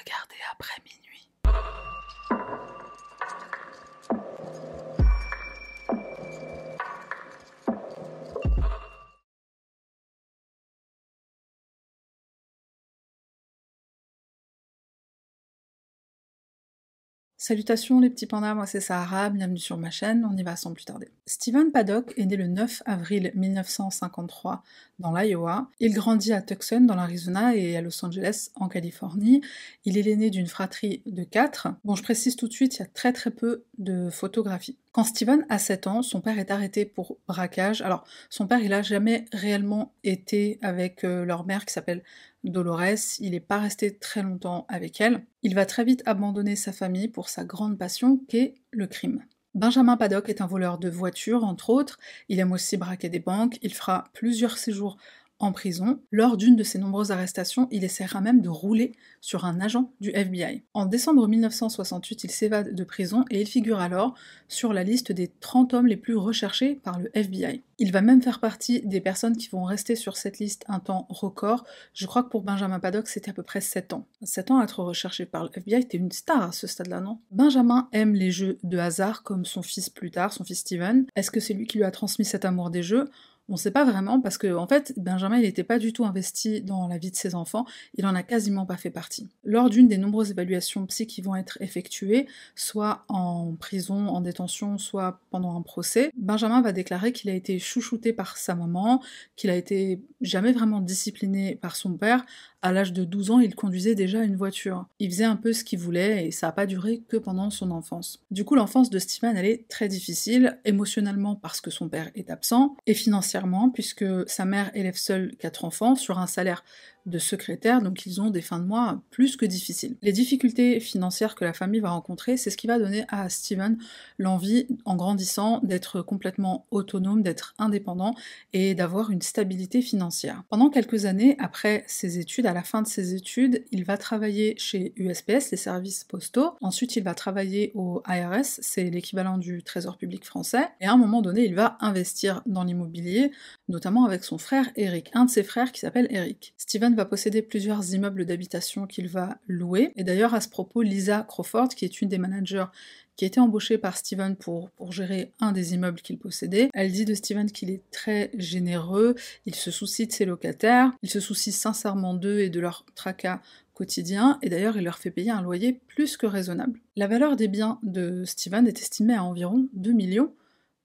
regarder après minuit. Salutations les petits pandas, moi c'est Sahara, bienvenue sur ma chaîne, on y va sans plus tarder. Stephen Paddock est né le 9 avril 1953 dans l'Iowa. Il grandit à Tucson dans l'Arizona et à Los Angeles en Californie. Il est l'aîné d'une fratrie de quatre. Bon, je précise tout de suite, il y a très très peu de photographies. Quand Steven a 7 ans, son père est arrêté pour braquage. Alors, son père, il a jamais réellement été avec euh, leur mère qui s'appelle Dolores. Il n'est pas resté très longtemps avec elle. Il va très vite abandonner sa famille pour sa grande passion qu'est le crime. Benjamin Paddock est un voleur de voitures, entre autres. Il aime aussi braquer des banques. Il fera plusieurs séjours en prison. Lors d'une de ses nombreuses arrestations, il essaiera même de rouler sur un agent du FBI. En décembre 1968, il s'évade de prison et il figure alors sur la liste des 30 hommes les plus recherchés par le FBI. Il va même faire partie des personnes qui vont rester sur cette liste un temps record. Je crois que pour Benjamin Paddock, c'était à peu près 7 ans. 7 ans à être recherché par le FBI, était une star à ce stade-là, non? Benjamin aime les jeux de hasard comme son fils plus tard, son fils Steven. Est-ce que c'est lui qui lui a transmis cet amour des jeux? On ne sait pas vraiment parce que en fait Benjamin il n'était pas du tout investi dans la vie de ses enfants, il en a quasiment pas fait partie. Lors d'une des nombreuses évaluations psy qui vont être effectuées, soit en prison, en détention, soit pendant un procès, Benjamin va déclarer qu'il a été chouchouté par sa maman, qu'il a été jamais vraiment discipliné par son père, à l'âge de 12 ans, il conduisait déjà une voiture. Il faisait un peu ce qu'il voulait et ça n'a pas duré que pendant son enfance. Du coup, l'enfance de Steven, elle est très difficile, émotionnellement parce que son père est absent, et financièrement puisque sa mère élève seule quatre enfants sur un salaire de secrétaire, donc ils ont des fins de mois plus que difficiles. Les difficultés financières que la famille va rencontrer, c'est ce qui va donner à Steven l'envie, en grandissant, d'être complètement autonome, d'être indépendant et d'avoir une stabilité financière. Pendant quelques années après ses études, à la fin de ses études, il va travailler chez USPS, les services postaux. Ensuite, il va travailler au IRS, c'est l'équivalent du Trésor public français. Et à un moment donné, il va investir dans l'immobilier, notamment avec son frère Eric, un de ses frères qui s'appelle Eric. Va posséder plusieurs immeubles d'habitation qu'il va louer. Et d'ailleurs, à ce propos, Lisa Crawford, qui est une des managers qui a été embauchée par Steven pour, pour gérer un des immeubles qu'il possédait. Elle dit de Steven qu'il est très généreux, il se soucie de ses locataires, il se soucie sincèrement d'eux et de leur tracas quotidien, et d'ailleurs il leur fait payer un loyer plus que raisonnable. La valeur des biens de Steven est estimée à environ 2 millions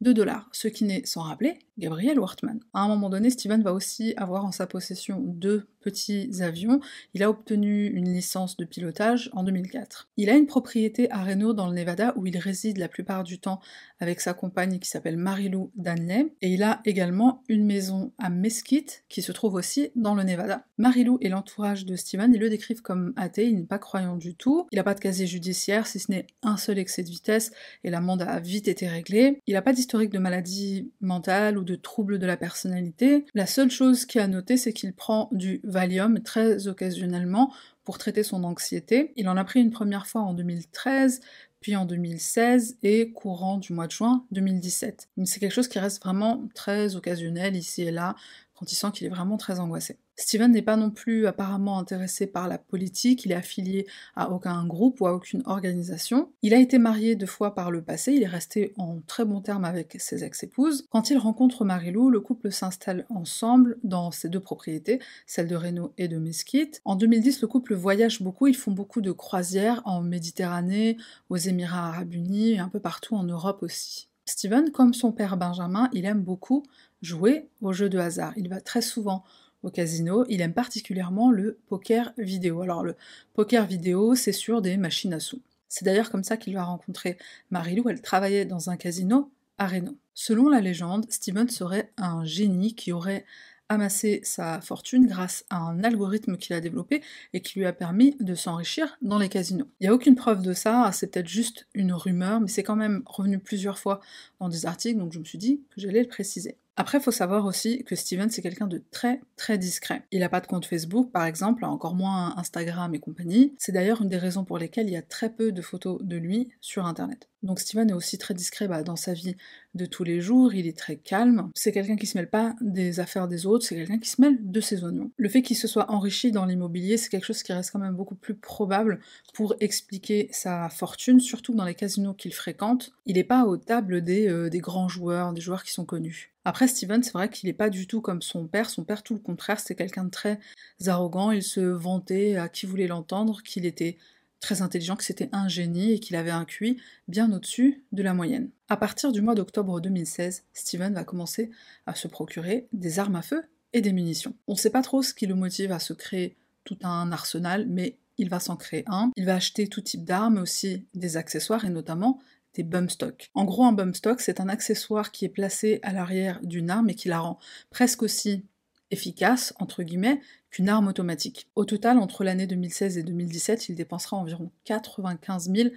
de dollars, ce qui n'est sans rappeler Gabriel Wortman. À un moment donné, Steven va aussi avoir en sa possession deux petits avions. Il a obtenu une licence de pilotage en 2004. Il a une propriété à Reno dans le Nevada où il réside la plupart du temps avec sa compagne qui s'appelle Marilou Danley. Et il a également une maison à Mesquite qui se trouve aussi dans le Nevada. Marilou et l'entourage de Steven, ils le décrivent comme athée, il n'est pas croyant du tout. Il n'a pas de casier judiciaire si ce n'est un seul excès de vitesse et l'amende a vite été réglée. Il n'a pas d'historique de maladie mentale ou de troubles de la personnalité. La seule chose qui a noté, c'est qu'il prend du Valium très occasionnellement pour traiter son anxiété. Il en a pris une première fois en 2013, puis en 2016 et courant du mois de juin 2017. C'est quelque chose qui reste vraiment très occasionnel ici et là, quand il sent qu'il est vraiment très angoissé. Steven n'est pas non plus apparemment intéressé par la politique, il est affilié à aucun groupe ou à aucune organisation. Il a été marié deux fois par le passé, il est resté en très bon terme avec ses ex-épouses. Quand il rencontre Marilou, le couple s'installe ensemble dans ses deux propriétés, celle de Reno et de Mesquite. En 2010, le couple voyage beaucoup, ils font beaucoup de croisières en Méditerranée, aux Émirats arabes unis et un peu partout en Europe aussi. Steven, comme son père Benjamin, il aime beaucoup jouer aux jeux de hasard. Il va très souvent au casino, il aime particulièrement le poker vidéo. Alors le poker vidéo, c'est sur des machines à sous. C'est d'ailleurs comme ça qu'il va rencontrer Marilou, elle travaillait dans un casino à Reno. Selon la légende, Steven serait un génie qui aurait amassé sa fortune grâce à un algorithme qu'il a développé et qui lui a permis de s'enrichir dans les casinos. Il n'y a aucune preuve de ça, c'est peut-être juste une rumeur, mais c'est quand même revenu plusieurs fois dans des articles, donc je me suis dit que j'allais le préciser. Après, faut savoir aussi que Steven, c'est quelqu'un de très très discret. Il n'a pas de compte Facebook, par exemple, encore moins Instagram et compagnie. C'est d'ailleurs une des raisons pour lesquelles il y a très peu de photos de lui sur Internet. Donc Steven est aussi très discret bah, dans sa vie de tous les jours, il est très calme. C'est quelqu'un qui se mêle pas des affaires des autres, c'est quelqu'un qui se mêle de ses oignons. Le fait qu'il se soit enrichi dans l'immobilier, c'est quelque chose qui reste quand même beaucoup plus probable pour expliquer sa fortune, surtout dans les casinos qu'il fréquente. Il n'est pas aux tables des, euh, des grands joueurs, des joueurs qui sont connus. Après, Steven, c'est vrai qu'il n'est pas du tout comme son père. Son père, tout le contraire, c'est quelqu'un de très arrogant. Il se vantait à qui voulait l'entendre qu'il était très intelligent, que c'était un génie et qu'il avait un QI bien au-dessus de la moyenne. À partir du mois d'octobre 2016, Steven va commencer à se procurer des armes à feu et des munitions. On ne sait pas trop ce qui le motive à se créer tout un arsenal, mais il va s'en créer un. Il va acheter tout type d'armes, aussi des accessoires et notamment des bump stocks. En gros, un bump stock, c'est un accessoire qui est placé à l'arrière d'une arme et qui la rend presque aussi efficace, entre guillemets, qu'une arme automatique. Au total, entre l'année 2016 et 2017, il dépensera environ 95 000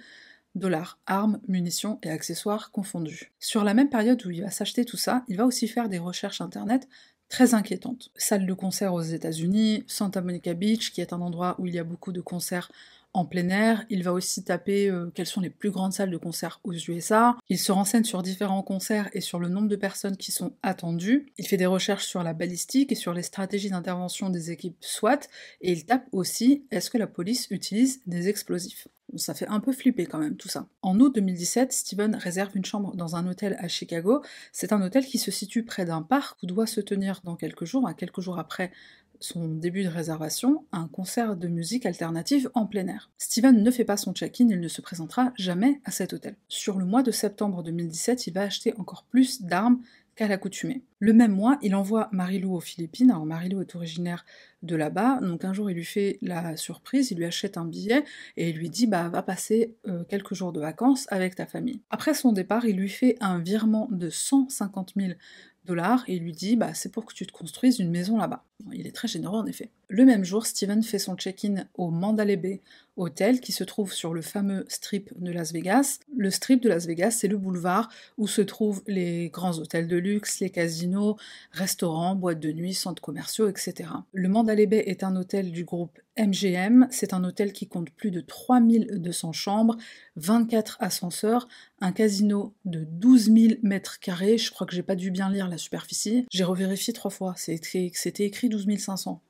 dollars, armes, munitions et accessoires confondus. Sur la même période où il va s'acheter tout ça, il va aussi faire des recherches internet très inquiétantes. Salle de concert aux États-Unis, Santa Monica Beach, qui est un endroit où il y a beaucoup de concerts en plein air. Il va aussi taper euh, quelles sont les plus grandes salles de concert aux USA. Il se renseigne sur différents concerts et sur le nombre de personnes qui sont attendues. Il fait des recherches sur la balistique et sur les stratégies d'intervention des équipes SWAT. Et il tape aussi est-ce que la police utilise des explosifs? Ça fait un peu flipper quand même tout ça. En août 2017, Steven réserve une chambre dans un hôtel à Chicago. C'est un hôtel qui se situe près d'un parc où doit se tenir dans quelques jours, à quelques jours après son début de réservation, un concert de musique alternative en plein air. Steven ne fait pas son check-in, il ne se présentera jamais à cet hôtel. Sur le mois de septembre 2017, il va acheter encore plus d'armes qu'à l'accoutumée. Le même mois, il envoie Marilou aux Philippines. Alors Marilou est originaire de là-bas, donc un jour il lui fait la surprise, il lui achète un billet et il lui dit bah va passer euh, quelques jours de vacances avec ta famille. Après son départ, il lui fait un virement de 150 000 et il lui dit bah c'est pour que tu te construises une maison là-bas. Il est très généreux en effet. Le même jour, Steven fait son check-in au Mandalay Bay Hotel qui se trouve sur le fameux strip de Las Vegas. Le strip de Las Vegas, c'est le boulevard où se trouvent les grands hôtels de luxe, les casinos, restaurants, boîtes de nuit, centres commerciaux, etc. Le Mandalay Bay est un hôtel du groupe MGM. C'est un hôtel qui compte plus de 3200 chambres, 24 ascenseurs, un casino de 12 000 mètres carrés. Je crois que j'ai pas dû bien lire la superficie. J'ai revérifié trois fois. C'était écrit 12 500.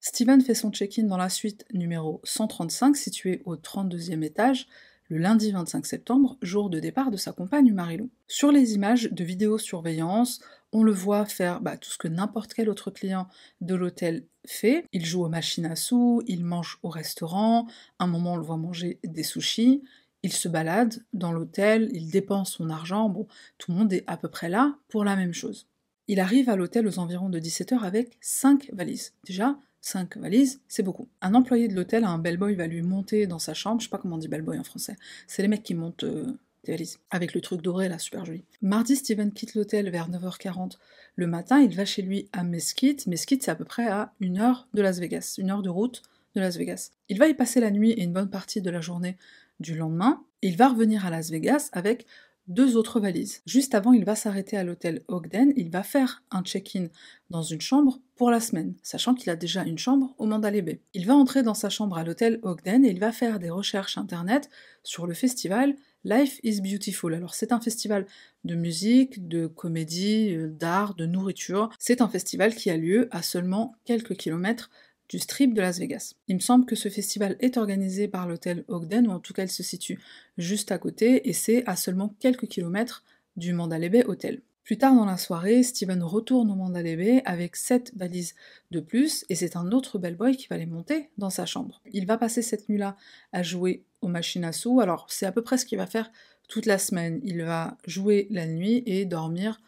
Steven fait son check-in dans la suite numéro 135, située au 32e étage, le lundi 25 septembre, jour de départ de sa compagne Marilou. Sur les images de vidéosurveillance, on le voit faire bah, tout ce que n'importe quel autre client de l'hôtel fait. Il joue aux machines à sous, il mange au restaurant, un moment on le voit manger des sushis, il se balade dans l'hôtel, il dépense son argent, bon, tout le monde est à peu près là pour la même chose. Il arrive à l'hôtel aux environs de 17h avec 5 valises. Déjà, 5 valises, c'est beaucoup. Un employé de l'hôtel, un bellboy, va lui monter dans sa chambre, je sais pas comment on dit bellboy en français, c'est les mecs qui montent euh, des valises, avec le truc doré là, super joli. Mardi, Steven quitte l'hôtel vers 9h40 le matin, il va chez lui à Mesquite. Mesquite, c'est à peu près à une heure de Las Vegas, une heure de route de Las Vegas. Il va y passer la nuit et une bonne partie de la journée du lendemain. Il va revenir à Las Vegas avec deux autres valises. Juste avant, il va s'arrêter à l'hôtel Ogden, il va faire un check-in dans une chambre pour la semaine, sachant qu'il a déjà une chambre au Mandalay Bay. Il va entrer dans sa chambre à l'hôtel Ogden et il va faire des recherches internet sur le festival Life is Beautiful. Alors c'est un festival de musique, de comédie, euh, d'art, de nourriture. C'est un festival qui a lieu à seulement quelques kilomètres du Strip de Las Vegas. Il me semble que ce festival est organisé par l'hôtel Ogden, ou en tout cas il se situe juste à côté, et c'est à seulement quelques kilomètres du Mandalay Bay Hotel. Plus tard dans la soirée, Steven retourne au Mandalay Bay avec 7 valises de plus, et c'est un autre bellboy qui va les monter dans sa chambre. Il va passer cette nuit-là à jouer aux machines à sous, alors c'est à peu près ce qu'il va faire toute la semaine. Il va jouer la nuit et dormir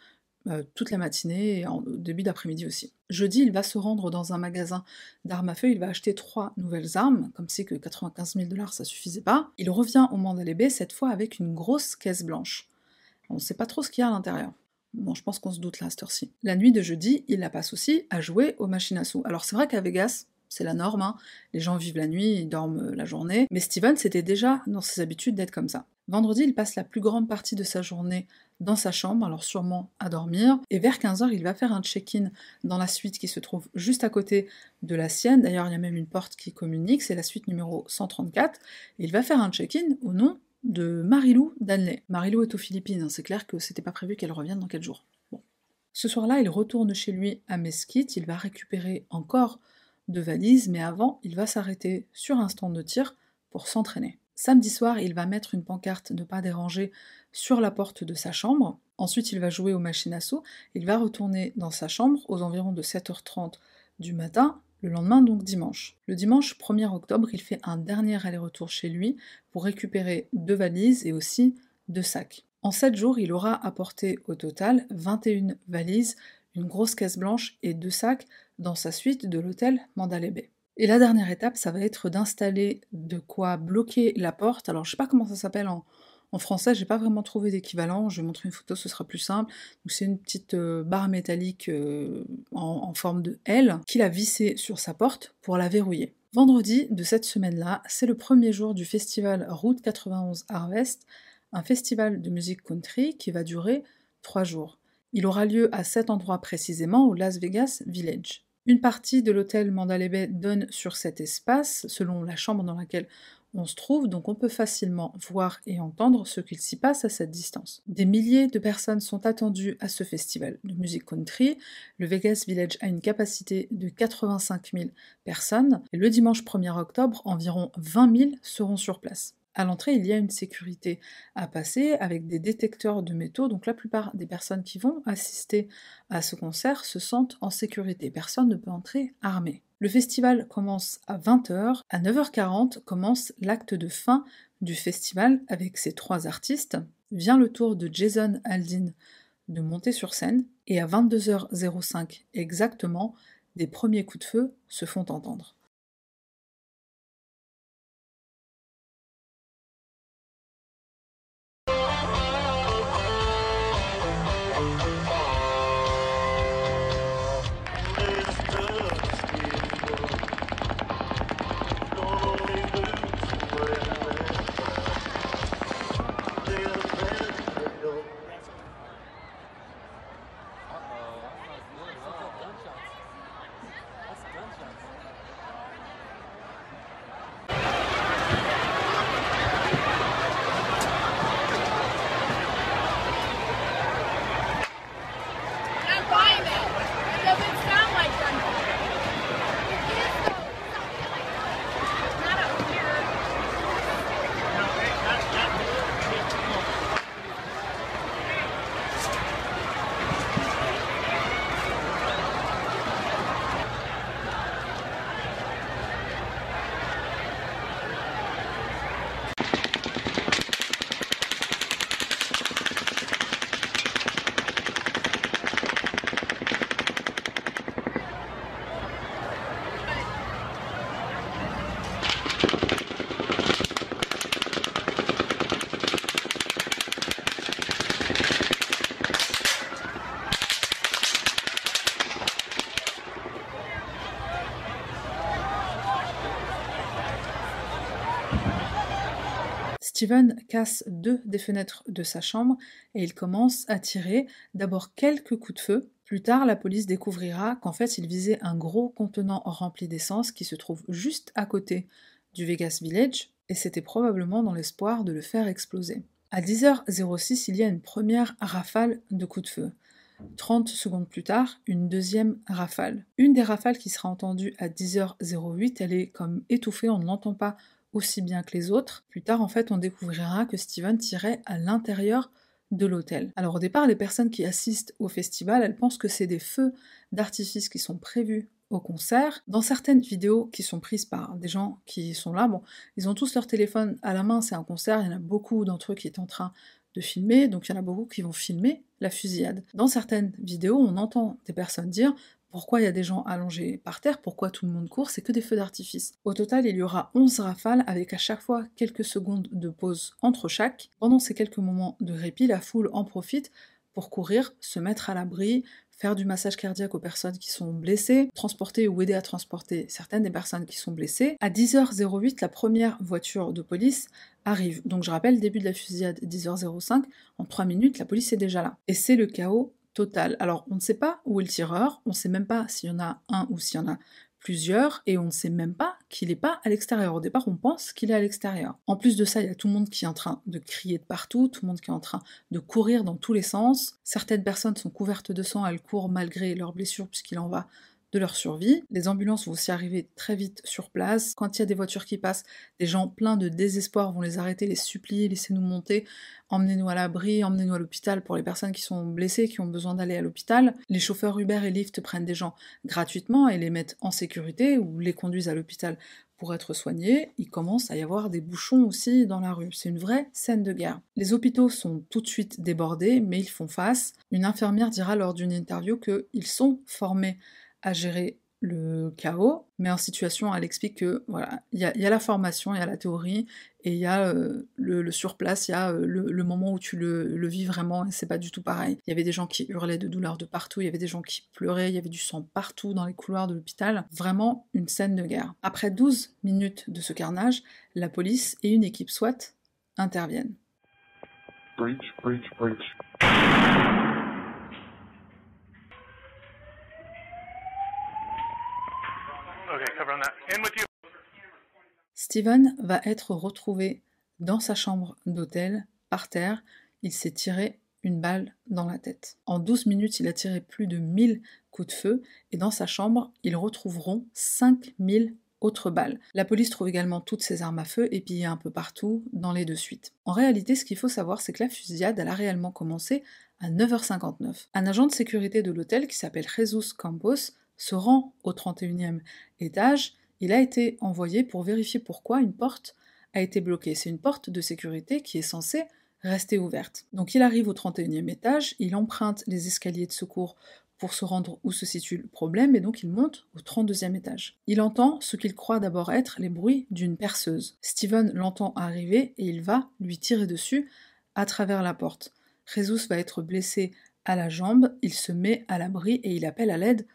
euh, toute la matinée et en début d'après-midi aussi. Jeudi, il va se rendre dans un magasin d'armes à feu, il va acheter trois nouvelles armes, comme si que 95 000 dollars ça suffisait pas. Il revient au Mandalay Bay, cette fois avec une grosse caisse blanche. On ne sait pas trop ce qu'il y a à l'intérieur. Bon, je pense qu'on se doute là à cette heure-ci. La nuit de jeudi, il la passe aussi à jouer aux machines à sous. Alors c'est vrai qu'à Vegas, c'est la norme, hein. les gens vivent la nuit, ils dorment la journée, mais Steven c'était déjà dans ses habitudes d'être comme ça. Vendredi, il passe la plus grande partie de sa journée dans sa chambre, alors sûrement à dormir, et vers 15h, il va faire un check-in dans la suite qui se trouve juste à côté de la sienne, d'ailleurs il y a même une porte qui communique, c'est la suite numéro 134, il va faire un check-in au nom de Marilou Danley. Marilou est aux Philippines, hein, c'est clair que c'était pas prévu qu'elle revienne dans 4 jours. Ce soir-là, il retourne chez lui à Mesquite, il va récupérer encore de valises, mais avant, il va s'arrêter sur un stand de tir pour s'entraîner. Samedi soir, il va mettre une pancarte ne pas déranger sur la porte de sa chambre. Ensuite, il va jouer aux machines à sous. Il va retourner dans sa chambre aux environs de 7h30 du matin, le lendemain donc dimanche. Le dimanche 1er octobre, il fait un dernier aller-retour chez lui pour récupérer deux valises et aussi deux sacs. En 7 jours, il aura apporté au total 21 valises, une grosse caisse blanche et deux sacs dans sa suite de l'hôtel Mandalay Bay. Et la dernière étape, ça va être d'installer de quoi bloquer la porte. Alors je sais pas comment ça s'appelle en, en français, j'ai pas vraiment trouvé d'équivalent. Je vais montrer une photo, ce sera plus simple. c'est une petite euh, barre métallique euh, en, forme de L qu'il a vissée sur sa porte pour la verrouiller. Vendredi de cette semaine-là, c'est le premier jour du festival Route 91 Harvest, un festival de musique country qui va durer trois jours. Il aura lieu à cet endroit précisément, au Las Vegas Village. Une partie de l'hôtel Mandalay Bay donne sur cet espace, selon la chambre dans laquelle on se trouve, donc on peut facilement voir et entendre ce qu'il s'y passe à cette distance. Des milliers de personnes sont attendues à ce festival de musique country. Le Vegas Village a une capacité de 85 000 personnes. Et le dimanche 1er octobre, environ 20 000 seront sur place. À l'entrée, il y a une sécurité à passer avec des détecteurs de métaux, donc la plupart des personnes qui vont assister à ce concert se sentent en sécurité. Personne ne peut entrer armé. Le festival commence à 20h, à 9h40 commence l'acte de fin du festival avec ces trois artistes. Vient le tour de Jason Aldean de monter sur scène et à 22h05 exactement, des premiers coups de feu se font entendre. Steven casse deux des fenêtres de sa chambre et il commence à tirer d'abord quelques coups de feu. Plus tard, la police découvrira qu'en fait, il visait un gros contenant rempli d'essence qui se trouve juste à côté du Vegas Village et c'était probablement dans l'espoir de le faire exploser. À 10h06, il y a une première rafale de coups de feu. 30 secondes plus tard, une deuxième rafale. Une des rafales qui sera entendue à 10h08, elle est comme étouffée, on ne l'entend pas aussi bien que les autres. Plus tard, en fait, on découvrira que Steven tirait à l'intérieur de l'hôtel. Alors au départ, les personnes qui assistent au festival, elles pensent que c'est des feux d'artifice qui sont prévus au concert. Dans certaines vidéos qui sont prises par des gens qui sont là, bon, ils ont tous leur téléphone à la main, c'est un concert, il y en a beaucoup d'entre eux qui sont en train de filmer, donc il y en a beaucoup qui vont filmer la fusillade. Dans certaines vidéos, on entend des personnes dire pourquoi il y a des gens allongés par terre? Pourquoi tout le monde court? C'est que des feux d'artifice. Au total, il y aura 11 rafales avec à chaque fois quelques secondes de pause entre chaque. Pendant ces quelques moments de répit, la foule en profite pour courir, se mettre à l'abri, faire du massage cardiaque aux personnes qui sont blessées, transporter ou aider à transporter certaines des personnes qui sont blessées. À 10h08, la première voiture de police arrive. Donc je rappelle, début de la fusillade 10h05, en 3 minutes, la police est déjà là. Et c'est le chaos alors, on ne sait pas où est le tireur, on ne sait même pas s'il y en a un ou s'il y en a plusieurs et on ne sait même pas qu'il n'est pas à l'extérieur. Au départ, on pense qu'il est à l'extérieur. En plus de ça, il y a tout le monde qui est en train de crier de partout, tout le monde qui est en train de courir dans tous les sens. Certaines personnes sont couvertes de sang, elles courent malgré leurs blessures puisqu'il en va de leur survie. Les ambulances vont aussi arriver très vite sur place. Quand il y a des voitures qui passent, des gens pleins de désespoir vont les arrêter, les supplier, laissez-nous monter, emmenez-nous à l'abri, emmenez-nous à l'hôpital pour les personnes qui sont blessées, qui ont besoin d'aller à l'hôpital. Les chauffeurs Uber et Lyft prennent des gens gratuitement et les mettent en sécurité ou les conduisent à l'hôpital pour être soignés, il commence à y avoir des bouchons aussi dans la rue. C'est une vraie scène de guerre. Les hôpitaux sont tout de suite débordés, mais ils font face. Une infirmière dira lors d'une interview qu'ils sont formés à gérer le chaos, mais en situation, elle explique que voilà, il y, a, la formation, il y a la théorie, et il y a euh, le, surplace, il y a euh, le, moment où tu le, vis vraiment, et c'est pas du tout pareil. Il y avait des gens qui hurlaient de douleur de partout, il y avait des gens qui pleuraient, il y avait du sang partout dans les couloirs de l'hôpital. Vraiment une scène de guerre. Après 12 minutes de ce carnage, la police et une équipe SWAT interviennent. Steven va être retrouvé dans sa chambre d'hôtel, par terre. Il s'est tiré une balle dans la tête. En 12 minutes, il a tiré plus de 1000 coups de feu et dans sa chambre, ils retrouveront 5000 autres balles. La police trouve également toutes ses armes à feu épillées un peu partout dans les deux suites. En réalité, ce qu'il faut savoir, c'est que la fusillade, a réellement commencé à 9h59. Un agent de sécurité de l'hôtel qui s'appelle Jesus Campos se rend au 31e étage, il a été envoyé pour vérifier pourquoi une porte a été bloquée. C'est une porte de sécurité qui est censée rester ouverte. Donc il arrive au 31e étage, il emprunte les escaliers de secours pour se rendre où se situe le problème et donc il monte au 32e étage. Il entend ce qu'il croit d'abord être les bruits d'une perceuse. Steven l'entend arriver et il va lui tirer dessus à travers la porte. Jesus va être blessé à la jambe, il se met à l'abri et il appelle à l'aide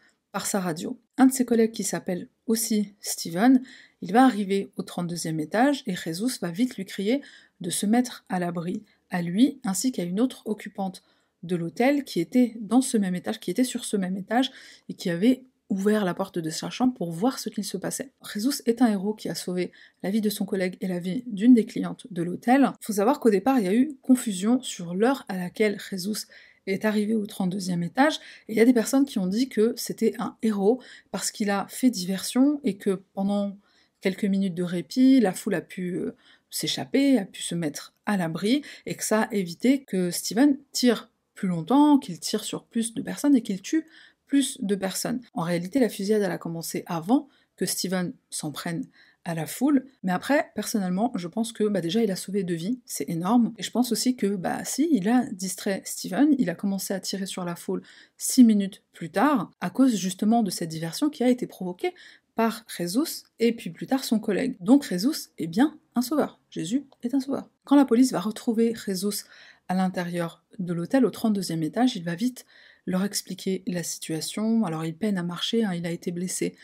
sa radio. Un de ses collègues qui s'appelle aussi Steven, il va arriver au 32e étage et Jesus va vite lui crier de se mettre à l'abri, à lui ainsi qu'à une autre occupante de l'hôtel qui était dans ce même étage, qui était sur ce même étage et qui avait ouvert la porte de sa chambre pour voir ce qu'il se passait. Jesus est un héros qui a sauvé la vie de son collègue et la vie d'une des clientes de l'hôtel. Il faut savoir qu'au départ, il y a eu confusion sur l'heure à laquelle Jesus est arrivé au 32e étage, et il y a des personnes qui ont dit que c'était un héros parce qu'il a fait diversion et que pendant quelques minutes de répit, la foule a pu euh, s'échapper, a pu se mettre à l'abri, et que ça a évité que Steven tire plus longtemps, qu'il tire sur plus de personnes et qu'il tue plus de personnes. En réalité, la fusillade, a commencé avant que Steven s'en prenne à la foule. Mais après, personnellement, je pense que bah, déjà il a sauvé deux vies, c'est énorme. Et je pense aussi que bah si, il a distrait Steven, il a commencé à tirer sur la foule six minutes plus tard, à cause justement de cette diversion qui a été provoquée par Jesus et puis plus tard son collègue. Donc Jesus est bien un sauveur. Jésus est un sauveur. Quand la police va retrouver Jesus à l'intérieur de l'hôtel au 32e étage, il va vite leur expliquer la situation. Alors il peine à marcher, hein, il a été blessé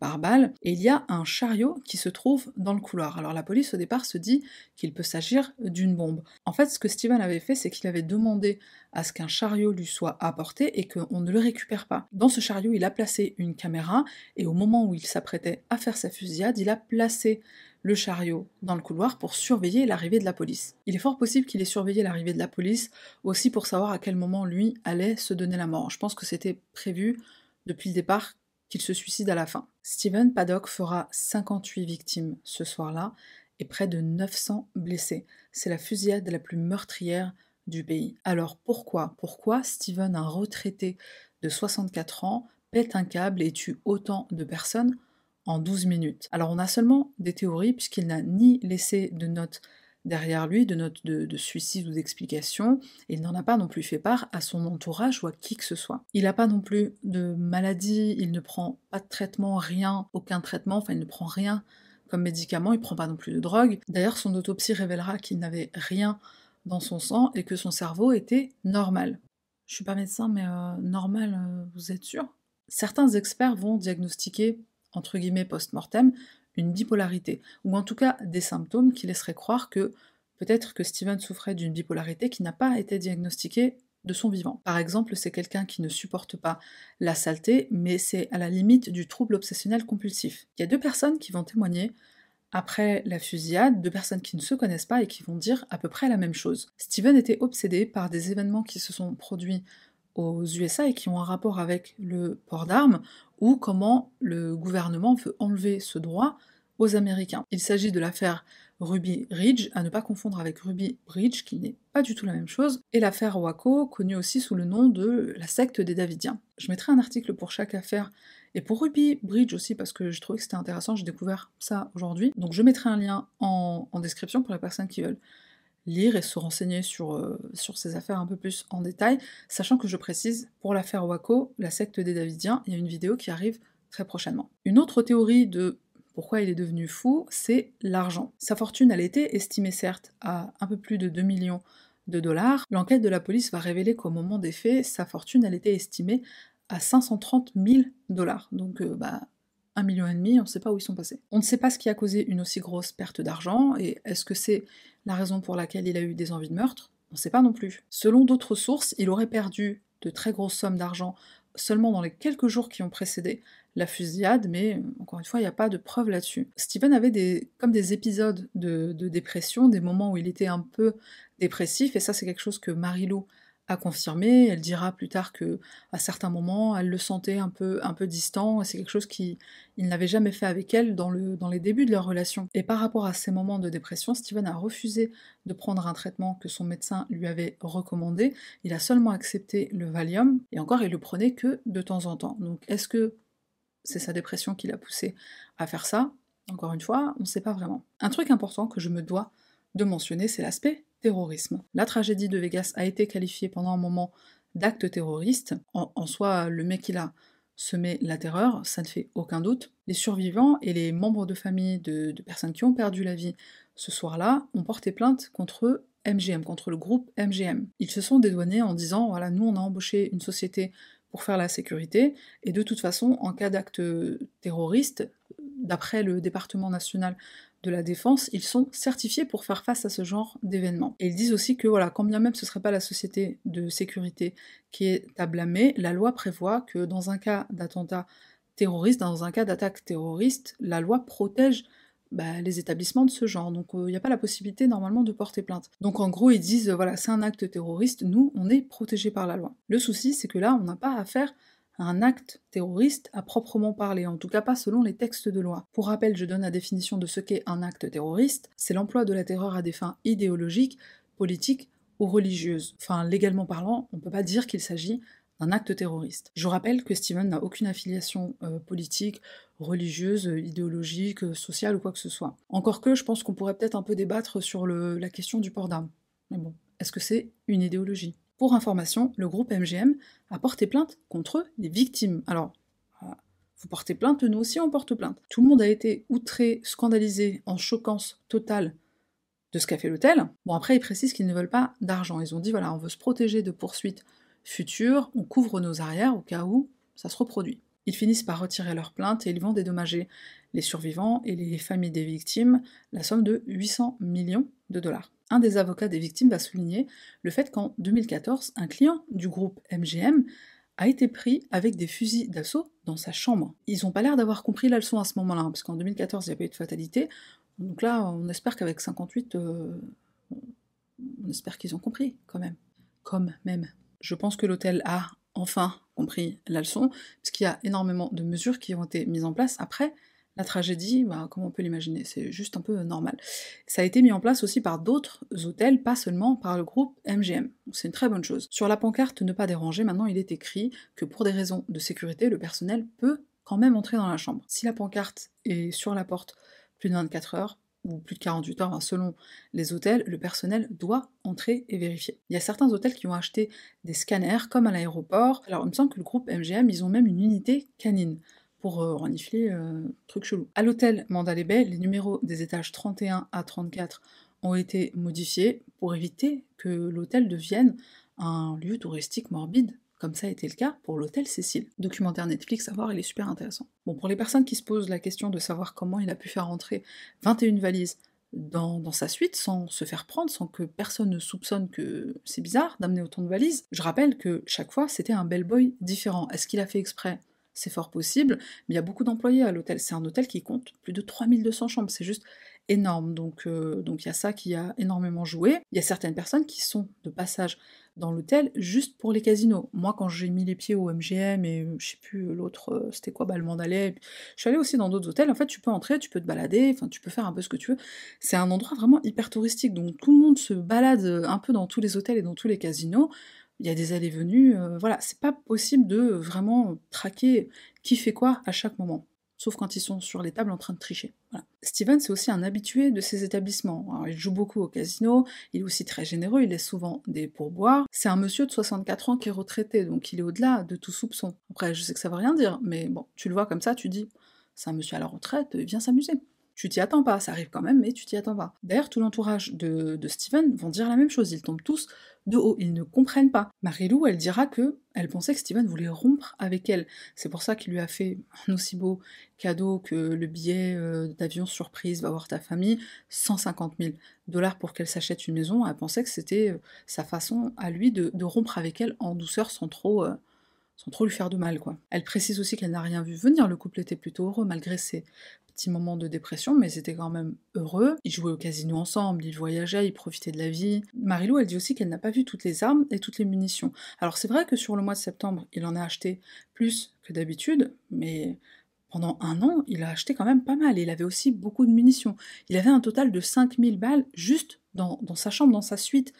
par balle, et il y a un chariot qui se trouve dans le couloir. Alors la police au départ se dit qu'il peut s'agir d'une bombe. En fait, ce que Steven avait fait, c'est qu'il avait demandé à ce qu'un chariot lui soit apporté et qu'on ne le récupère pas. Dans ce chariot, il a placé une caméra, et au moment où il s'apprêtait à faire sa fusillade, il a placé le chariot dans le couloir pour surveiller l'arrivée de la police. Il est fort possible qu'il ait surveillé l'arrivée de la police aussi pour savoir à quel moment lui allait se donner la mort. Je pense que c'était prévu depuis le départ qu'il se suicide à la fin. Steven Paddock fera 58 victimes ce soir-là et près de 900 blessés. C'est la fusillade la plus meurtrière du pays. Alors pourquoi? Pourquoi Steven, un retraité de 64 ans, pète un câble et tue autant de personnes en 12 minutes? Alors on a seulement des théories puisqu'il n'a ni laissé de notes derrière lui de notes de, suicide ou d'explication, il n'en a pas non plus fait part à son entourage ou à qui que ce soit. Il n'a pas non plus de maladie, il ne prend pas de traitement, rien, aucun traitement, enfin il ne prend rien comme médicament, il prend pas non plus de drogue. D'ailleurs, son autopsie révélera qu'il n'avait rien dans son sang et que son cerveau était normal. Je suis pas médecin, mais euh, normal, euh, vous êtes sûr? Certains experts vont diagnostiquer, entre guillemets, post-mortem, une bipolarité, ou en tout cas des symptômes qui laisseraient croire que peut-être que Steven souffrait d'une bipolarité qui n'a pas été diagnostiquée de son vivant. Par exemple, c'est quelqu'un qui ne supporte pas la saleté, mais c'est à la limite du trouble obsessionnel compulsif. Il y a deux personnes qui vont témoigner après la fusillade, deux personnes qui ne se connaissent pas et qui vont dire à peu près la même chose. Steven était obsédé par des événements qui se sont produits aux USA et qui ont un rapport avec le port d'armes ou comment le gouvernement veut enlever ce droit aux Américains. Il s'agit de l'affaire Ruby Ridge, à ne pas confondre avec Ruby Bridge, qui n'est pas du tout la même chose, et l'affaire Waco, connue aussi sous le nom de la secte des Davidiens. Je mettrai un article pour chaque affaire, et pour Ruby Bridge aussi, parce que je trouvais que c'était intéressant, j'ai découvert ça aujourd'hui. Donc je mettrai un lien en, description pour les personnes qui veulent lire et se renseigner sur, euh, sur ces affaires un peu plus en détail, sachant que je précise, pour l'affaire Waco, la secte des Davidiens, il y a une vidéo qui arrive très prochainement. Une autre théorie de pourquoi il est devenu fou, c'est l'argent. Sa fortune, a été estimée certes à un peu plus de 2 millions de dollars. L'enquête de la police va révéler qu'au moment des faits, sa fortune, elle était estimée à 530 000 dollars. Donc, euh, bah, un million et demi, on ne sait pas où ils sont passés. On ne sait pas ce qui a causé une aussi grosse perte d'argent, et est-ce que c'est la raison pour laquelle il a eu des envies de meurtre? On ne sait pas non plus. Selon d'autres sources, il aurait perdu de très grosses sommes d'argent seulement dans les quelques jours qui ont précédé la fusillade, mais encore une fois, il n'y a pas de preuves là-dessus. Steven avait des, comme des épisodes de, dépression, des moments où il était un peu dépressif, et ça c'est quelque chose que Marilou a confirmé. Elle dira plus tard que à certains moments, elle le sentait un peu, un peu distant, et c'est quelque chose qu'il n'avait jamais fait avec elle dans, le, dans les débuts de leur relation. Et par rapport à ces moments de dépression, Steven a refusé de prendre un traitement que son médecin lui avait recommandé. Il a seulement accepté le Valium, et encore, il le prenait que de temps en temps. Donc, est-ce que c'est sa dépression qui l'a poussé à faire ça. Encore une fois, on ne sait pas vraiment. Un truc important que je me dois de mentionner, c'est l'aspect terrorisme. La tragédie de Vegas a été qualifiée pendant un moment d'acte terroriste. En, soi, le mec il a semé la terreur, ça ne fait aucun doute. Les survivants et les membres de famille de, de personnes qui ont perdu la vie ce soir-là ont porté plainte contre MGM, contre le groupe MGM. Ils se sont dédouanés en disant voilà, nous on a embauché une société pour faire la sécurité. Et de toute façon, en cas d'acte terroriste, d'après le département national de la défense, ils sont certifiés pour faire face à ce genre d'événements. Et ils disent aussi que voilà, quand bien même ce ne serait pas la société de sécurité qui est à blâmer, la loi prévoit que dans un cas d'attentat terroriste, dans un cas d'attaque terroriste, la loi protège bah, les établissements de ce genre. Donc il euh, n'y a pas la possibilité normalement de porter plainte. Donc en gros, ils disent, voilà, c'est un acte terroriste, nous, on est protégés par la loi. Le souci, c'est que là, on n'a pas à faire un acte terroriste à proprement parler, en tout cas pas selon les textes de loi. Pour rappel, je donne la définition de ce qu'est un acte terroriste, c'est l'emploi de la terreur à des fins idéologiques, politiques ou religieuses. Enfin, légalement parlant, on ne peut pas dire qu'il s'agit acte terroriste. Je rappelle que Steven n'a aucune affiliation euh, politique, religieuse, idéologique, sociale ou quoi que ce soit. Encore que je pense qu'on pourrait peut-être un peu débattre sur la question du port d'armes. Mais bon, est-ce que c'est une idéologie? Pour information, le groupe MGM a porté plainte contre les victimes. Alors, vous portez plainte, nous aussi on porte plainte. Tout le monde a été outré, scandalisé, en choquance totale de ce qu'a fait l'hôtel. Bon après ils précisent qu'ils ne veulent pas d'argent. Ils ont dit voilà, on veut se protéger de poursuites futures, on couvre nos arrières au cas où ça se reproduit. Ils finissent par retirer leur plainte et ils vont dédommager les survivants et les familles des victimes la somme de 800 millions de dollars. Un des avocats des victimes va souligner le fait qu'en 2014, un client du groupe MGM a été pris avec des fusils d'assaut dans sa chambre. Ils n'ont pas l'air d'avoir compris la leçon à ce moment-là, hein, parce qu'en 2014, il n'y a pas eu de fatalité. Donc là, on espère qu'avec 58, euh, on espère qu'ils ont compris, quand même. Comme même. Je pense que l'hôtel a enfin compris la leçon, parce qu'il y a énormément de mesures qui ont été mises en place après la tragédie, bah, comme on peut l'imaginer, c'est juste un peu normal. Ça a été mis en place aussi par d'autres hôtels, pas seulement par le groupe MGM. C'est une très bonne chose. Sur la pancarte Ne pas déranger, maintenant il est écrit que pour des raisons de sécurité, le personnel peut quand même entrer dans la chambre. Si la pancarte est sur la porte plus de 24 heures, ou plus de 48 heures, hein, selon les hôtels, le personnel doit entrer et vérifier. Il y a certains hôtels qui ont acheté des scanners, comme à l'aéroport. Alors, il me semble que le groupe MGM, ils ont même une unité canine pour euh, renifler euh, trucs chelous. À l'hôtel Mandalay Bay, les numéros des étages 31 à 34 ont été modifiés pour éviter que l'hôtel devienne un lieu touristique morbide comme ça a été le cas pour l'hôtel Cécile. Documentaire Netflix à voir, il est super intéressant. Bon, pour les personnes qui se posent la question de savoir comment il a pu faire rentrer 21 valises dans, sa suite sans se faire prendre, sans que personne ne soupçonne que c'est bizarre d'amener autant de valises. Je rappelle que chaque fois, c'était un bellboy différent. Est-ce qu'il a fait exprès? C'est fort possible, mais il y a beaucoup d'employés à l'hôtel. C'est un hôtel qui compte plus de 3200 chambres, c'est juste Donc euh, donc il y a ça qui a énormément joué. Il y a certaines personnes qui sont de passage dans l'hôtel juste pour les casinos. Moi, quand j'ai mis les pieds au MGM et euh, je sais plus l'autre, euh, c'était quoi, bah, le je suis allée aussi dans d'autres hôtels. En fait, tu peux entrer, tu peux te balader, enfin, tu peux faire un peu ce que tu veux. C'est un endroit vraiment hyper touristique, donc tout le monde se balade un peu dans tous les hôtels et dans tous les casinos. Il y a des allées venues, voilà, c'est pas possible de vraiment traquer qui fait quoi à chaque moment sauf quand ils sont sur les tables en train de tricher. Steven, c'est aussi un habitué de ces établissements. il joue beaucoup au casino, il est aussi très généreux, il laisse souvent des pourboires. C'est un monsieur de 64 ans qui est retraité, donc il est au-delà de tout soupçon. Après, je sais que ça veut rien dire, mais bon, tu le vois comme ça, tu dis, c'est un monsieur à la retraite, il vient s'amuser. Tu t'y attends pas, ça arrive quand même, mais tu t'y attends pas. D'ailleurs, tout l'entourage de, de Steven vont dire la même chose, ils tombent tous de haut, ils ne comprennent pas. Marilou, elle dira que elle pensait que Steven voulait rompre avec elle. C'est pour ça qu'il lui a fait un aussi beau cadeau que le billet euh, d'avion surprise va voir ta famille, 150 000 dollars pour qu'elle s'achète une maison. Elle pensait que c'était euh, sa façon à lui de, rompre avec elle en douceur sans trop, euh, sans trop lui faire de mal, quoi. Elle précise aussi qu'elle n'a rien vu venir, le couple était plutôt heureux malgré ses moment de dépression, mais c'était quand même heureux. Ils jouaient au casino ensemble, ils voyageaient, ils profitaient de la vie. Marilou, elle dit aussi qu'elle n'a pas vu toutes les armes et toutes les munitions. Alors c'est vrai que sur le mois de septembre, il en a acheté plus que d'habitude, mais pendant un an, il a acheté quand même pas mal. il avait aussi beaucoup de munitions. Il avait un total de 5000 balles juste dans, sa chambre, dans sa suite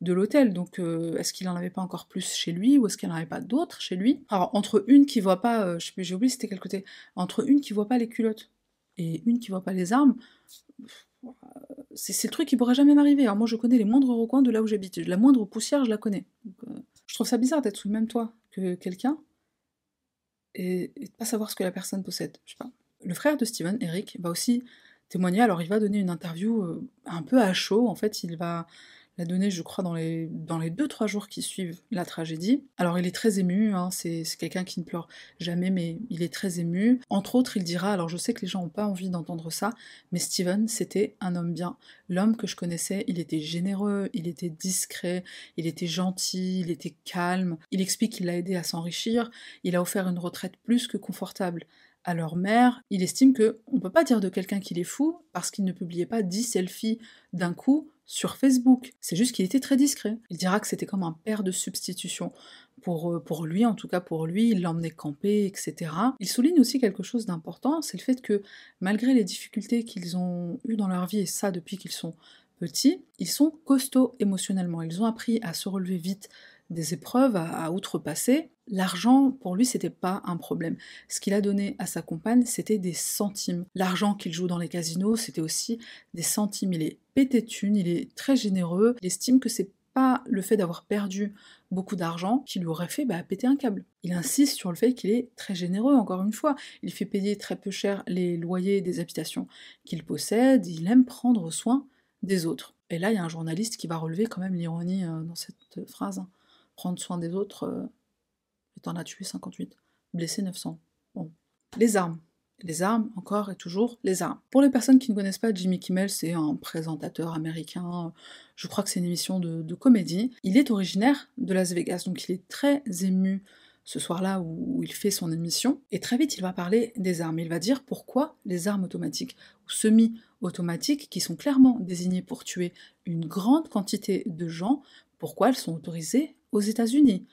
de l'hôtel. Donc, euh, est-ce qu'il en avait pas encore plus chez lui ou est-ce qu'il en avait pas d'autres chez lui? Alors, entre une qui voit pas, euh, je j'ai oublié c'était quel côté, entre une qui voit pas les culottes et une qui voit pas les armes, c'est le truc qui pourrait jamais m'arriver. Alors moi je connais les moindres recoins de là où j'habite, la moindre poussière je la connais. Euh, je trouve ça bizarre d'être sous le même toit que quelqu'un et, de pas savoir ce que la personne possède. Je sais pas. Le frère de Steven, Eric, va aussi témoigner. Alors il va donner une interview euh, un peu à chaud. En fait, il va l'a donné, je crois, dans les, dans les deux, trois jours qui suivent la tragédie. Alors il est très ému, hein, c'est quelqu'un qui ne pleure jamais, mais il est très ému. Entre autres, il dira, alors je sais que les gens n'ont pas envie d'entendre ça, mais Steven, c'était un homme bien. L'homme que je connaissais, il était généreux, il était discret, il était gentil, il était calme. Il explique qu'il l'a aidé à s'enrichir, il a offert une retraite plus que confortable à leur mère, il estime que on peut pas dire de quelqu'un qu'il est fou parce qu'il ne publiait pas 10 selfies d'un coup sur Facebook. C'est juste qu'il était très discret. Il dira que c'était comme un père de substitution. Pour, euh, pour lui, en tout cas pour lui, il l'emmenait camper, etc. Il souligne aussi quelque chose d'important, c'est le fait que malgré les difficultés qu'ils ont eues dans leur vie, et ça depuis qu'ils sont petits, ils sont costauds émotionnellement. Ils ont appris à se relever vite des épreuves à, outrepasser. L'argent, pour lui, c'était pas un problème. Ce qu'il a donné à sa compagne, c'était des centimes. L'argent qu'il joue dans les casinos, c'était aussi des centimes. Il est pété de thunes, il est très généreux. Il estime que c'est pas le fait d'avoir perdu beaucoup d'argent qui lui aurait fait bah, péter un câble. Il insiste sur le fait qu'il est très généreux, encore une fois. Il fait payer très peu cher les loyers des habitations qu'il possède, il aime prendre soin des autres. Et là, il y a un journaliste qui va relever quand même l'ironie euh, dans cette phrase. Hein prendre soin des autres, t'en as tué 58, blessé 900. Bon. Les armes. Les armes, encore et toujours, les armes. Pour les personnes qui ne connaissent pas Jimmy Kimmel, c'est un présentateur américain, je crois que c'est une émission de, comédie. Il est originaire de Las Vegas, donc il est très ému ce soir-là où il fait son émission, et très vite il va parler des armes. Il va dire pourquoi les armes automatiques ou semi-automatiques, qui sont clairement désignées pour tuer une grande quantité de gens, pourquoi elles sont autorisées aux États-Unis.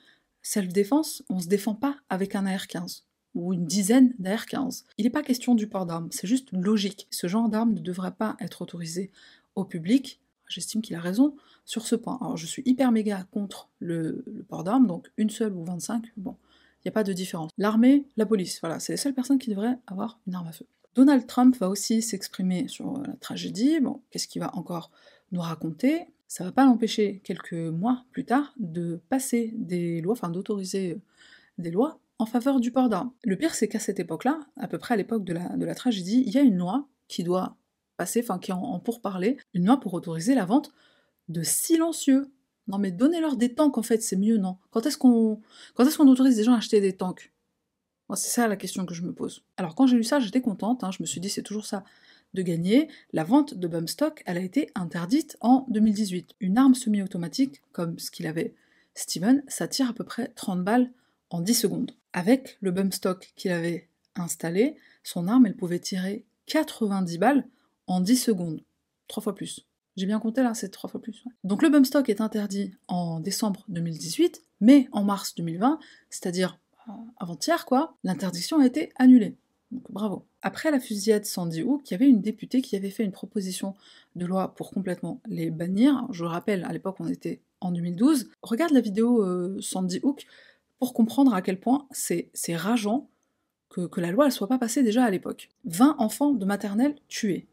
Self-défense, on se défend pas avec un AR-15 ou une dizaine d'AR-15. Il n'est pas question du port d'armes, c'est juste logique. Ce genre d'armes ne devrait pas être autorisé au public. J'estime qu'il a raison sur ce point. Alors je suis hyper méga contre le, port d'armes, donc une seule ou 25, bon, il n'y a pas de différence. L'armée, la police, voilà, c'est les seules personnes qui devraient avoir une arme à feu. Donald Trump va aussi s'exprimer sur la tragédie. Bon, qu'est-ce qu'il va encore nous raconter? Ça va pas l'empêcher, quelques mois plus tard, de passer des lois, enfin d'autoriser euh, des lois en faveur du port d'armes. Le pire, c'est qu'à cette époque-là, à peu près à l'époque de la, tragédie, il y a une loi qui doit passer, enfin qui est en, pour parler, une loi pour autoriser la vente de silencieux. Non mais donnez-leur des tanks en fait, c'est mieux, non? Quand est-ce qu'on autorise des gens à acheter des tanks? C'est ça la question que je me pose. Alors quand j'ai lu ça, j'étais contente, hein, je me suis dit c'est toujours ça de gagner, la vente de bumstock, elle a été interdite en 2018. Une arme semi-automatique, comme ce qu'il avait Steven, ça tire à peu près 30 balles en 10 secondes. Avec le bumstock qu'il avait installé, son arme, elle pouvait tirer 90 balles en 10 secondes. Trois fois plus. J'ai bien compté là, c'est trois fois plus. Donc le bumstock est interdit en décembre 2018, mais en mars 2020, c'est-à-dire euh, avant-hier quoi, l'interdiction a été annulée. Donc bravo. Après la fusillade Sandy Hook, il y avait une députée qui avait fait une proposition de loi pour complètement les bannir. Je le rappelle, à l'époque on était en 2012. Regarde la vidéo euh, Sandy Hook pour comprendre à quel point c'est rageant que, que, la loi ne soit pas passée déjà à l'époque. 20 enfants de maternelle tués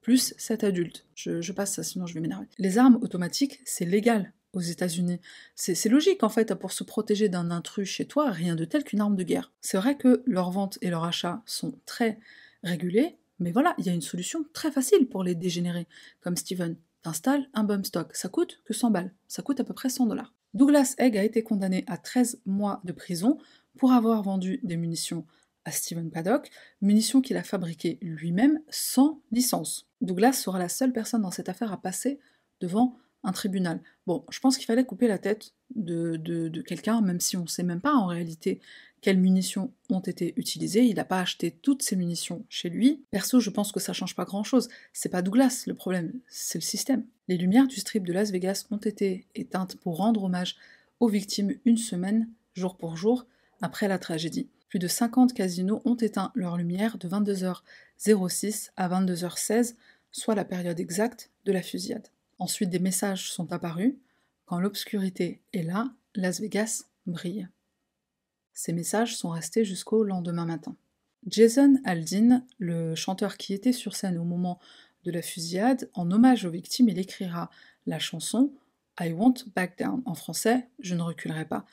plus 7 adultes. Je, passe ça, sinon je vais m'énerver. Les armes automatiques, c'est légal aux États-Unis. C'est logique en fait, pour se protéger d'un intrus chez toi, rien de tel qu'une arme de guerre. C'est vrai que leur vente et leur achat sont très régulés, mais voilà, il y a une solution très facile pour les dégénérer, comme Steven. T'installes un bump stock, ça coûte que 100 balles, ça coûte à peu près 100 dollars. Douglas Egg a été condamné à 13 mois de prison pour avoir vendu des munitions à Stephen Paddock, munitions qu'il a fabriquées lui-même sans licence. Douglas sera la seule personne dans cette affaire à passer devant un tribunal. Bon, je pense qu'il fallait couper la tête de, de, quelqu'un, même si on ne sait même pas en réalité quelles munitions ont été utilisées. Il n'a pas acheté toutes ces munitions chez lui. Perso, je pense que ça change pas grand-chose. C'est pas Douglas le problème, c'est le système. Les lumières du strip de Las Vegas ont été éteintes pour rendre hommage aux victimes une semaine, jour pour jour, après la tragédie. Plus de 50 casinos ont éteint leur lumière de 22h06 à 22h16, soit la période exacte de la fusillade. Ensuite, des messages sont apparus. Quand l'obscurité est là, Las Vegas brille. Ces messages sont restés jusqu'au lendemain matin. Jason Aldean, le chanteur qui était sur scène au moment de la fusillade, en hommage aux victimes, il écrira la chanson I Won't Back Down. En français, je ne reculerai pas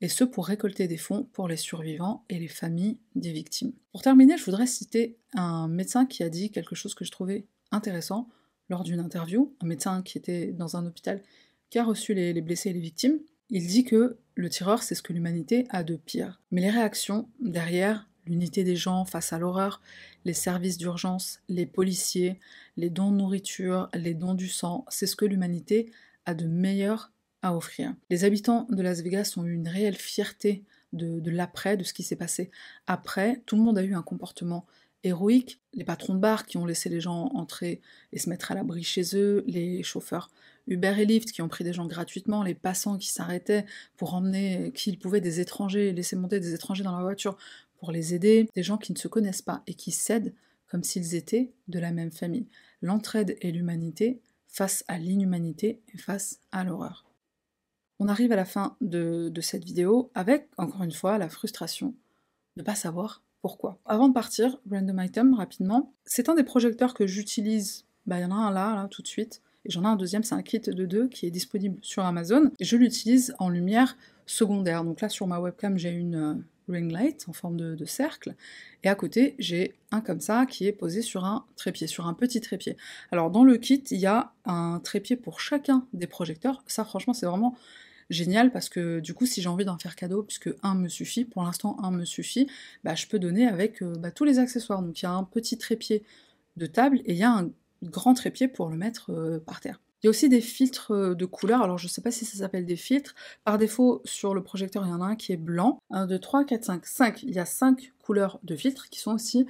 et ce pour récolter des fonds pour les survivants et les familles des victimes. Pour terminer, je voudrais citer un médecin qui a dit quelque chose que je trouvais intéressant lors d'une interview, un médecin qui était dans un hôpital qui a reçu les, blessés et les victimes. Il dit que le tireur, c'est ce que l'humanité a de pire. Mais les réactions derrière, l'unité des gens face à l'horreur, les services d'urgence, les policiers, les dons de nourriture, les dons du sang, c'est ce que l'humanité a de meilleur à offrir. Les habitants de Las Vegas ont eu une réelle fierté de, l'après, de ce qui s'est passé après. Tout le monde a eu un comportement héroïque. Les patrons de bar qui ont laissé les gens entrer et se mettre à l'abri chez eux, les chauffeurs Uber et Lyft qui ont pris des gens gratuitement, les passants qui s'arrêtaient pour emmener qu'ils pouvaient des étrangers, laisser monter des étrangers dans la voiture pour les aider, des gens qui ne se connaissent pas et qui cèdent comme s'ils étaient de la même famille. L'entraide et l'humanité face à l'inhumanité et face à l'horreur. On arrive à la fin de, cette vidéo avec, encore une fois, la frustration de ne pas savoir pourquoi? Avant de partir, random item rapidement, c'est un des projecteurs que j'utilise, bah, il y en a un là, là, tout de suite, et j'en ai un deuxième, c'est un kit de deux qui est disponible sur Amazon, je l'utilise en lumière secondaire. Donc là, sur ma webcam, j'ai une euh, ring light en forme de, cercle, et à côté, j'ai un comme ça qui est posé sur un trépied, sur un petit trépied. Alors dans le kit, il y a un trépied pour chacun des projecteurs. Ça, franchement, c'est vraiment génial parce que du coup, si j'ai envie d'en faire cadeau, puisque un me suffit, pour l'instant un me suffit, bah, je peux donner avec euh, bah, tous les accessoires. Donc il y a un petit trépied de table et il y a un grand trépied pour le mettre euh, par terre. Il y a aussi des filtres euh, de couleur, alors je ne sais pas si ça s'appelle des filtres. Par défaut, sur le projecteur, il y en a un qui est blanc. 1, 2, 3, 4, 5. 5. Il y a 5 couleurs de filtres qui sont aussi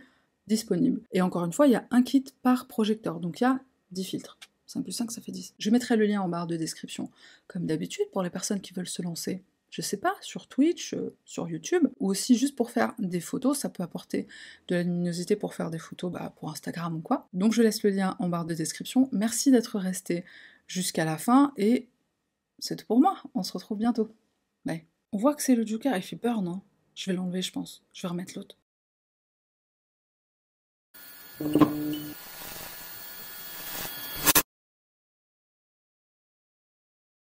disponibles. Et encore une fois, il y a un kit par projecteur, donc il y a 10 filtres. 5 plus 5, ça fait 10. Je mettrai le lien en barre de description, comme d'habitude, pour les personnes qui veulent se lancer. Je sais pas, sur Twitch, euh, sur YouTube, ou aussi juste pour faire des photos, ça peut apporter de la luminosité pour faire des photos bah, pour Instagram ou quoi. Donc je laisse le lien en barre de description. Merci d'être resté jusqu'à la fin, et c'est tout pour moi. On se retrouve bientôt. Bye. On voit que c'est le Joker, il fait peur, non? Je vais l'enlever, je pense. Je vais remettre l'autre.